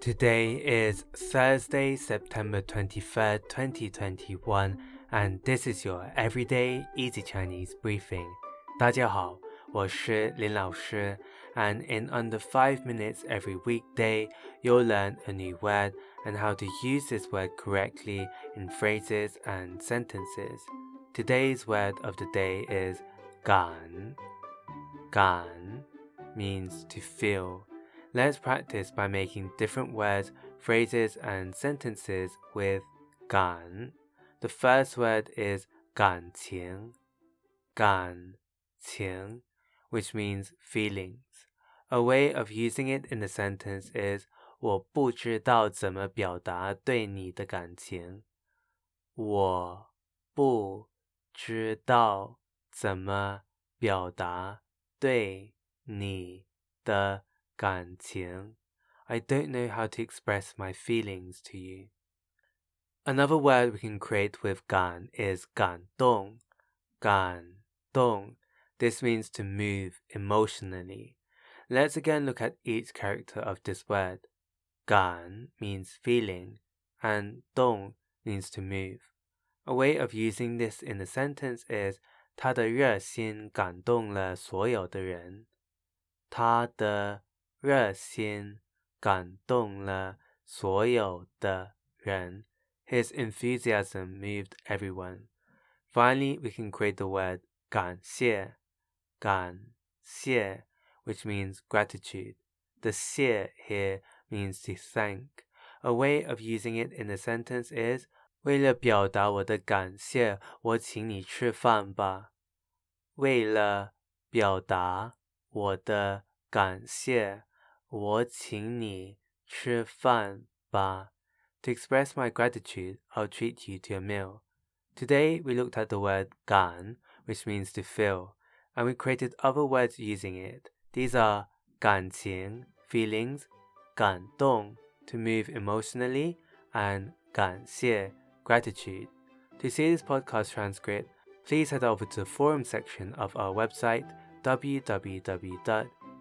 Today is Thursday, September 23rd, 2021, and this is your everyday easy Chinese briefing. 大家好，我是林老师, and in under 5 minutes every weekday, you'll learn a new word and how to use this word correctly in phrases and sentences. Today's word of the day is 感.感 means to feel. Let's practice by making different words, phrases, and sentences with 感. The first word is 感情,感情, which means feelings. A way of using it in a sentence is 我不知道怎么表达对你的感情。我不知道怎么表达对你的 感情。I don't know how to express my feelings to you. Another word we can create with 感 is 感动,感动. This means to move emotionally. Let's again look at each character of this word. 感 means feeling and 动 means to move. A way of using this in a sentence is 他的热心感动了所有的人。他的 热心感动了所有的人。His enthusiasm moved everyone. Finally, we can create the word 感谢,感谢, which means gratitude. The 谢 here means to thank. A way of using it in a sentence is 为了表达我的感谢，我请你吃饭吧。为了表达我的感谢。 我请你吃饭吧. To express my gratitude, I'll treat you to a meal. Today we looked at the word 感, which means to feel, and we created other words using it. These are 感情, feelings, 感动, to move emotionally, and 感谢, gratitude. To see this podcast transcript, please head over to the forum section of our website www